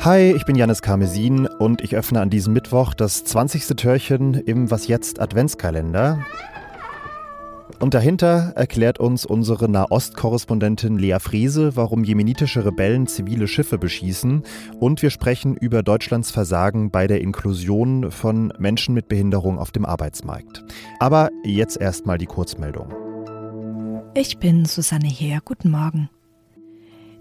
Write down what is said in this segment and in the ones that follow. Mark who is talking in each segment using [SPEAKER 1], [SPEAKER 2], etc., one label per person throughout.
[SPEAKER 1] Hi, ich bin Janis Karmesin und ich öffne an diesem Mittwoch das 20. Türchen im Was jetzt Adventskalender. Und dahinter erklärt uns unsere Nahost-Korrespondentin Lea Friese, warum jemenitische Rebellen zivile Schiffe beschießen. Und wir sprechen über Deutschlands Versagen bei der Inklusion von Menschen mit Behinderung auf dem Arbeitsmarkt. Aber jetzt erstmal die Kurzmeldung.
[SPEAKER 2] Ich bin Susanne Heer. Guten Morgen.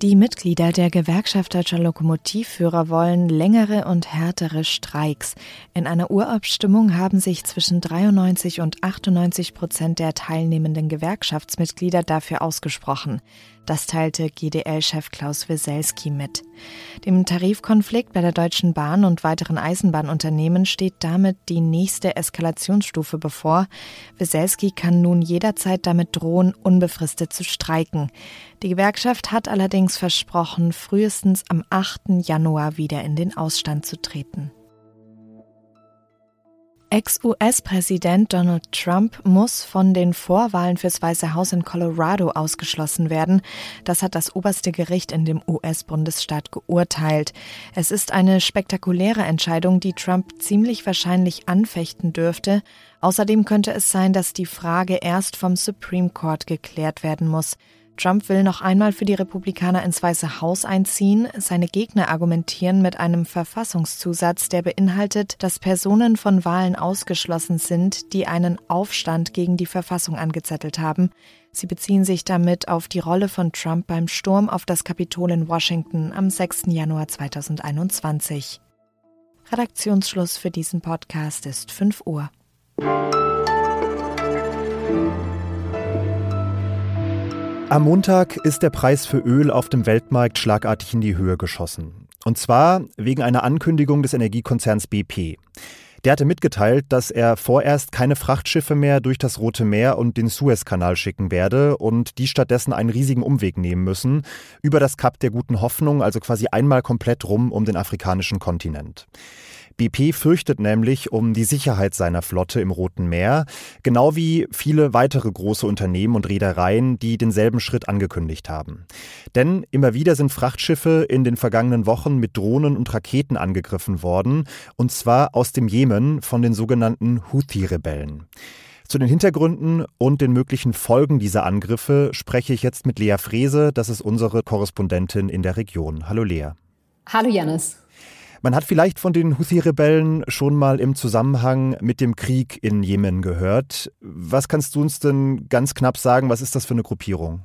[SPEAKER 2] Die Mitglieder der Gewerkschaft Deutscher Lokomotivführer wollen längere und härtere Streiks. In einer Urabstimmung haben sich zwischen 93 und 98 Prozent der teilnehmenden Gewerkschaftsmitglieder dafür ausgesprochen. Das teilte GDL-Chef Klaus Wieselski mit. Dem Tarifkonflikt bei der Deutschen Bahn und weiteren Eisenbahnunternehmen steht damit die nächste Eskalationsstufe bevor. Wieselski kann nun jederzeit damit drohen, unbefristet zu streiken. Die Gewerkschaft hat allerdings versprochen, frühestens am 8. Januar wieder in den Ausstand zu treten. Ex-US-Präsident Donald Trump muss von den Vorwahlen fürs Weiße Haus in Colorado ausgeschlossen werden. Das hat das oberste Gericht in dem US-Bundesstaat geurteilt. Es ist eine spektakuläre Entscheidung, die Trump ziemlich wahrscheinlich anfechten dürfte. Außerdem könnte es sein, dass die Frage erst vom Supreme Court geklärt werden muss. Trump will noch einmal für die Republikaner ins Weiße Haus einziehen. Seine Gegner argumentieren mit einem Verfassungszusatz, der beinhaltet, dass Personen von Wahlen ausgeschlossen sind, die einen Aufstand gegen die Verfassung angezettelt haben. Sie beziehen sich damit auf die Rolle von Trump beim Sturm auf das Kapitol in Washington am 6. Januar 2021. Redaktionsschluss für diesen Podcast ist 5 Uhr.
[SPEAKER 1] Am Montag ist der Preis für Öl auf dem Weltmarkt schlagartig in die Höhe geschossen. Und zwar wegen einer Ankündigung des Energiekonzerns BP. Der hatte mitgeteilt, dass er vorerst keine Frachtschiffe mehr durch das Rote Meer und den Suezkanal schicken werde und die stattdessen einen riesigen Umweg nehmen müssen über das Kap der guten Hoffnung, also quasi einmal komplett rum um den afrikanischen Kontinent. BP fürchtet nämlich um die Sicherheit seiner Flotte im Roten Meer, genau wie viele weitere große Unternehmen und Reedereien, die denselben Schritt angekündigt haben. Denn immer wieder sind Frachtschiffe in den vergangenen Wochen mit Drohnen und Raketen angegriffen worden, und zwar aus dem Jemen von den sogenannten Houthi-Rebellen. Zu den Hintergründen und den möglichen Folgen dieser Angriffe spreche ich jetzt mit Lea Frese, das ist unsere Korrespondentin in der Region. Hallo Lea.
[SPEAKER 3] Hallo Janis.
[SPEAKER 1] Man hat vielleicht von den Houthi-Rebellen schon mal im Zusammenhang mit dem Krieg in Jemen gehört. Was kannst du uns denn ganz knapp sagen? Was ist das für eine Gruppierung?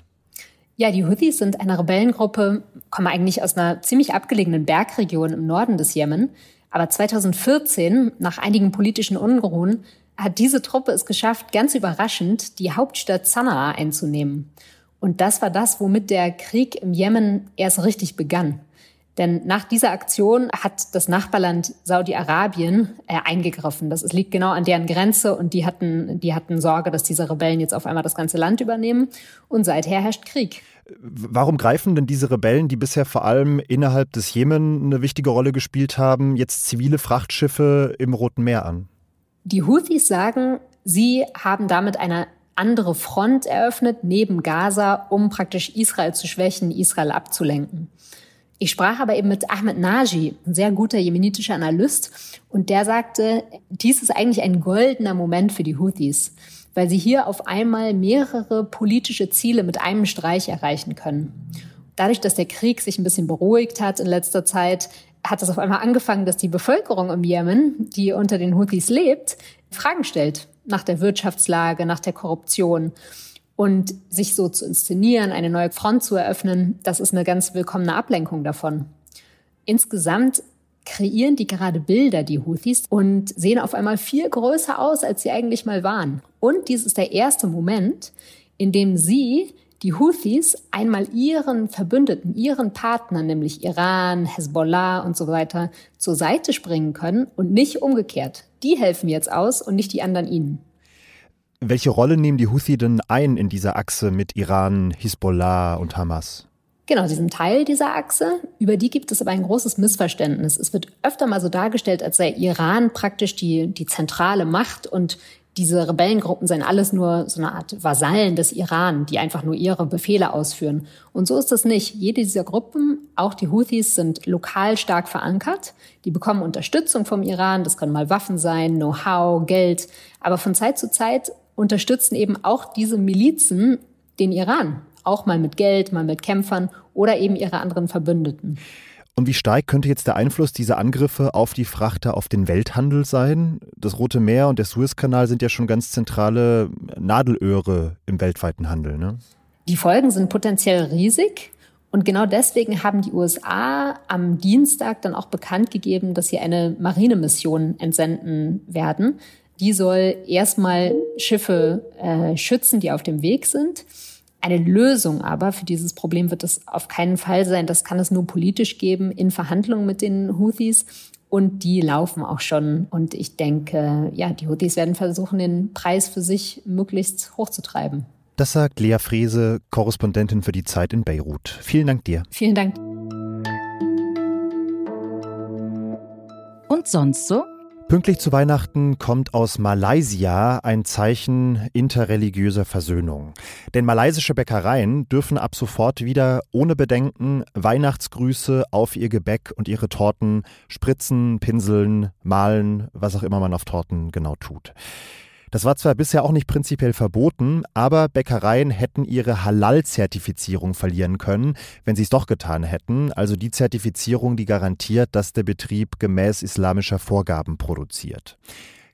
[SPEAKER 3] Ja, die Houthis sind eine Rebellengruppe, kommen eigentlich aus einer ziemlich abgelegenen Bergregion im Norden des Jemen. Aber 2014, nach einigen politischen Unruhen, hat diese Truppe es geschafft, ganz überraschend die Hauptstadt Sanaa einzunehmen. Und das war das, womit der Krieg im Jemen erst richtig begann. Denn nach dieser Aktion hat das Nachbarland Saudi-Arabien äh, eingegriffen. Das liegt genau an deren Grenze und die hatten, die hatten Sorge, dass diese Rebellen jetzt auf einmal das ganze Land übernehmen. Und seither herrscht Krieg.
[SPEAKER 1] Warum greifen denn diese Rebellen, die bisher vor allem innerhalb des Jemen eine wichtige Rolle gespielt haben, jetzt zivile Frachtschiffe im Roten Meer an?
[SPEAKER 3] Die Houthis sagen, sie haben damit eine andere Front eröffnet neben Gaza, um praktisch Israel zu schwächen, Israel abzulenken. Ich sprach aber eben mit Ahmed Naji, ein sehr guter jemenitischer Analyst, und der sagte, dies ist eigentlich ein goldener Moment für die Houthis, weil sie hier auf einmal mehrere politische Ziele mit einem Streich erreichen können. Dadurch, dass der Krieg sich ein bisschen beruhigt hat in letzter Zeit, hat es auf einmal angefangen, dass die Bevölkerung im Jemen, die unter den Houthis lebt, Fragen stellt nach der Wirtschaftslage, nach der Korruption. Und sich so zu inszenieren, eine neue Front zu eröffnen, das ist eine ganz willkommene Ablenkung davon. Insgesamt kreieren die gerade Bilder, die Houthis, und sehen auf einmal viel größer aus, als sie eigentlich mal waren. Und dies ist der erste Moment, in dem sie, die Houthis, einmal ihren Verbündeten, ihren Partnern, nämlich Iran, Hezbollah und so weiter, zur Seite springen können und nicht umgekehrt. Die helfen jetzt aus und nicht die anderen ihnen.
[SPEAKER 1] Welche Rolle nehmen die Houthi denn ein in dieser Achse mit Iran, Hisbollah und Hamas?
[SPEAKER 3] Genau, sie sind Teil dieser Achse. Über die gibt es aber ein großes Missverständnis. Es wird öfter mal so dargestellt, als sei Iran praktisch die, die zentrale Macht und diese Rebellengruppen seien alles nur so eine Art Vasallen des Iran, die einfach nur ihre Befehle ausführen. Und so ist es nicht. Jede dieser Gruppen, auch die Houthis, sind lokal stark verankert. Die bekommen Unterstützung vom Iran. Das können mal Waffen sein, Know-how, Geld. Aber von Zeit zu Zeit unterstützen eben auch diese Milizen den Iran. Auch mal mit Geld, mal mit Kämpfern oder eben ihre anderen Verbündeten.
[SPEAKER 1] Und wie stark könnte jetzt der Einfluss dieser Angriffe auf die Frachter auf den Welthandel sein? Das Rote Meer und der Suezkanal sind ja schon ganz zentrale Nadelöhre im weltweiten Handel. Ne?
[SPEAKER 3] Die Folgen sind potenziell riesig. Und genau deswegen haben die USA am Dienstag dann auch bekannt gegeben, dass sie eine Marinemission entsenden werden. Die soll erstmal Schiffe äh, schützen, die auf dem Weg sind. Eine Lösung aber für dieses Problem wird es auf keinen Fall sein. Das kann es nur politisch geben in Verhandlungen mit den Houthis. Und die laufen auch schon. Und ich denke, ja, die Houthis werden versuchen, den Preis für sich möglichst hochzutreiben.
[SPEAKER 1] Das sagt Lea Frese, Korrespondentin für die Zeit in Beirut. Vielen Dank dir.
[SPEAKER 3] Vielen Dank.
[SPEAKER 2] Und sonst so?
[SPEAKER 1] Pünktlich zu Weihnachten kommt aus Malaysia ein Zeichen interreligiöser Versöhnung. Denn malaysische Bäckereien dürfen ab sofort wieder ohne Bedenken Weihnachtsgrüße auf ihr Gebäck und ihre Torten spritzen, pinseln, malen, was auch immer man auf Torten genau tut. Das war zwar bisher auch nicht prinzipiell verboten, aber Bäckereien hätten ihre Halal-Zertifizierung verlieren können, wenn sie es doch getan hätten, also die Zertifizierung, die garantiert, dass der Betrieb gemäß islamischer Vorgaben produziert.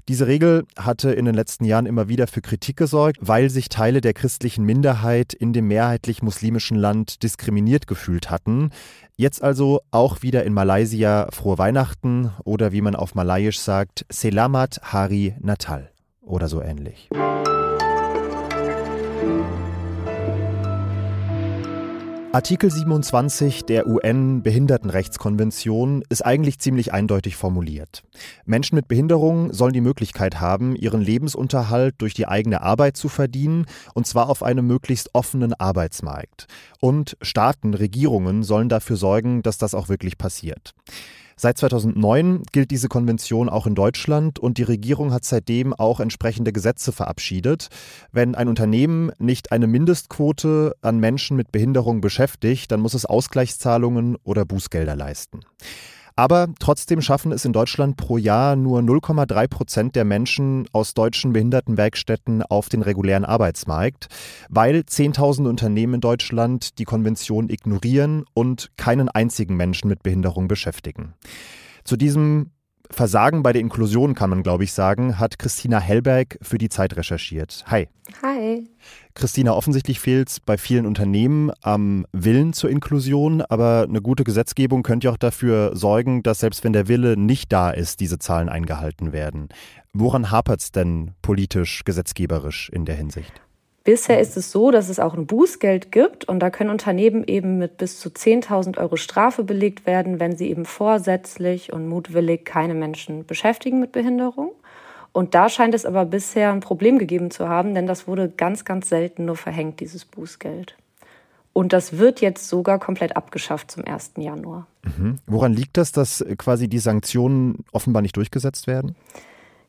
[SPEAKER 1] Diese Regel hatte in den letzten Jahren immer wieder für Kritik gesorgt, weil sich Teile der christlichen Minderheit in dem mehrheitlich muslimischen Land diskriminiert gefühlt hatten. Jetzt also auch wieder in Malaysia frohe Weihnachten oder wie man auf Malayisch sagt, Selamat Hari Natal oder so ähnlich. Artikel 27 der UN-Behindertenrechtskonvention ist eigentlich ziemlich eindeutig formuliert. Menschen mit Behinderungen sollen die Möglichkeit haben, ihren Lebensunterhalt durch die eigene Arbeit zu verdienen, und zwar auf einem möglichst offenen Arbeitsmarkt. Und Staaten, Regierungen sollen dafür sorgen, dass das auch wirklich passiert. Seit 2009 gilt diese Konvention auch in Deutschland und die Regierung hat seitdem auch entsprechende Gesetze verabschiedet. Wenn ein Unternehmen nicht eine Mindestquote an Menschen mit Behinderung beschäftigt, dann muss es Ausgleichszahlungen oder Bußgelder leisten. Aber trotzdem schaffen es in Deutschland pro Jahr nur 0,3 Prozent der Menschen aus deutschen Behindertenwerkstätten auf den regulären Arbeitsmarkt, weil 10.000 Unternehmen in Deutschland die Konvention ignorieren und keinen einzigen Menschen mit Behinderung beschäftigen. Zu diesem Versagen bei der Inklusion, kann man glaube ich sagen, hat Christina Hellberg für die Zeit recherchiert. Hi.
[SPEAKER 4] Hi.
[SPEAKER 1] Christina, offensichtlich fehlt es bei vielen Unternehmen am Willen zur Inklusion, aber eine gute Gesetzgebung könnte ja auch dafür sorgen, dass selbst wenn der Wille nicht da ist, diese Zahlen eingehalten werden. Woran hapert es denn politisch, gesetzgeberisch in der Hinsicht?
[SPEAKER 4] Bisher ist es so, dass es auch ein Bußgeld gibt und da können Unternehmen eben mit bis zu 10.000 Euro Strafe belegt werden, wenn sie eben vorsätzlich und mutwillig keine Menschen beschäftigen mit Behinderung. Und da scheint es aber bisher ein Problem gegeben zu haben, denn das wurde ganz, ganz selten nur verhängt, dieses Bußgeld. Und das wird jetzt sogar komplett abgeschafft zum 1. Januar.
[SPEAKER 1] Mhm. Woran liegt das, dass quasi die Sanktionen offenbar nicht durchgesetzt werden?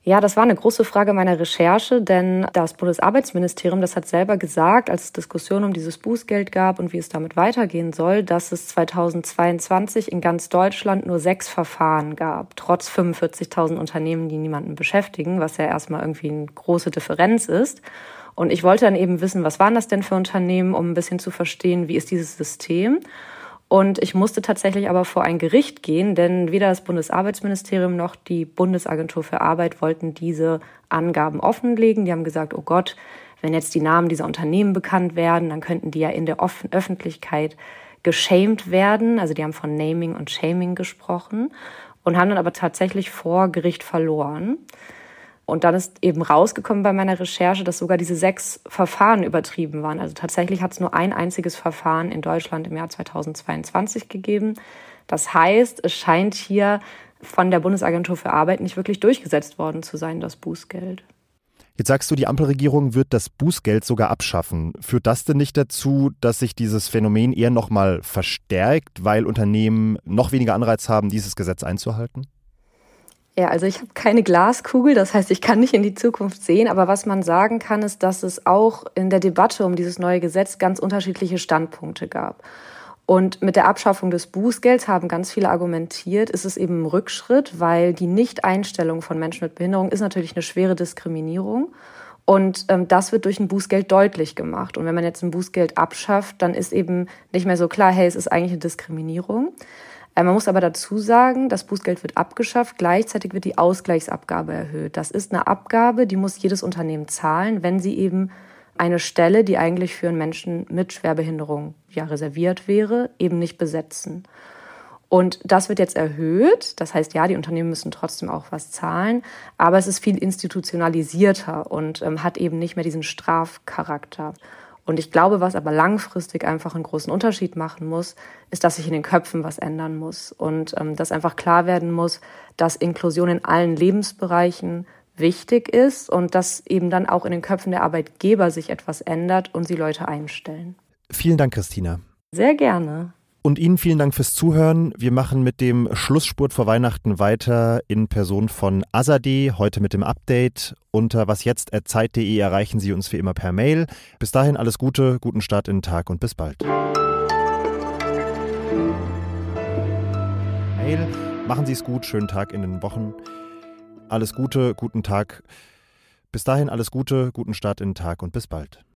[SPEAKER 4] Ja, das war eine große Frage meiner Recherche, denn das Bundesarbeitsministerium, das hat selber gesagt, als es Diskussionen um dieses Bußgeld gab und wie es damit weitergehen soll, dass es 2022 in ganz Deutschland nur sechs Verfahren gab, trotz 45.000 Unternehmen, die niemanden beschäftigen, was ja erstmal irgendwie eine große Differenz ist. Und ich wollte dann eben wissen, was waren das denn für Unternehmen, um ein bisschen zu verstehen, wie ist dieses System. Und ich musste tatsächlich aber vor ein Gericht gehen, denn weder das Bundesarbeitsministerium noch die Bundesagentur für Arbeit wollten diese Angaben offenlegen. Die haben gesagt, oh Gott, wenn jetzt die Namen dieser Unternehmen bekannt werden, dann könnten die ja in der Öffentlichkeit geschämt werden. Also die haben von Naming und Shaming gesprochen und haben dann aber tatsächlich vor Gericht verloren. Und dann ist eben rausgekommen bei meiner Recherche, dass sogar diese sechs Verfahren übertrieben waren. Also tatsächlich hat es nur ein einziges Verfahren in Deutschland im Jahr 2022 gegeben. Das heißt, es scheint hier von der Bundesagentur für Arbeit nicht wirklich durchgesetzt worden zu sein, das Bußgeld.
[SPEAKER 1] Jetzt sagst du, die Ampelregierung wird das Bußgeld sogar abschaffen. Führt das denn nicht dazu, dass sich dieses Phänomen eher nochmal verstärkt, weil Unternehmen noch weniger Anreiz haben, dieses Gesetz einzuhalten?
[SPEAKER 4] Ja, also ich habe keine Glaskugel, das heißt, ich kann nicht in die Zukunft sehen, aber was man sagen kann, ist, dass es auch in der Debatte um dieses neue Gesetz ganz unterschiedliche Standpunkte gab. Und mit der Abschaffung des Bußgelds haben ganz viele argumentiert, ist es eben ein Rückschritt, weil die Nicht-Einstellung von Menschen mit Behinderung ist natürlich eine schwere Diskriminierung. Und ähm, das wird durch ein Bußgeld deutlich gemacht. Und wenn man jetzt ein Bußgeld abschafft, dann ist eben nicht mehr so klar, hey, es ist eigentlich eine Diskriminierung. Äh, man muss aber dazu sagen, das Bußgeld wird abgeschafft, gleichzeitig wird die Ausgleichsabgabe erhöht. Das ist eine Abgabe, die muss jedes Unternehmen zahlen, wenn sie eben eine Stelle, die eigentlich für einen Menschen mit Schwerbehinderung ja reserviert wäre, eben nicht besetzen. Und das wird jetzt erhöht. Das heißt, ja, die Unternehmen müssen trotzdem auch was zahlen, aber es ist viel institutionalisierter und ähm, hat eben nicht mehr diesen Strafcharakter. Und ich glaube, was aber langfristig einfach einen großen Unterschied machen muss, ist, dass sich in den Köpfen was ändern muss und ähm, dass einfach klar werden muss, dass Inklusion in allen Lebensbereichen wichtig ist und dass eben dann auch in den Köpfen der Arbeitgeber sich etwas ändert und sie Leute einstellen.
[SPEAKER 1] Vielen Dank, Christina.
[SPEAKER 4] Sehr gerne.
[SPEAKER 1] Und Ihnen vielen Dank fürs Zuhören. Wir machen mit dem Schlussspurt vor Weihnachten weiter in Person von Azadeh, heute mit dem Update. Unter wasjetzt.zeit.de erreichen Sie uns wie immer per Mail. Bis dahin alles Gute, guten Start in den Tag und bis bald. Mail, machen Sie es gut, schönen Tag in den Wochen. Alles Gute, guten Tag. Bis dahin alles Gute, guten Start in den Tag und bis bald.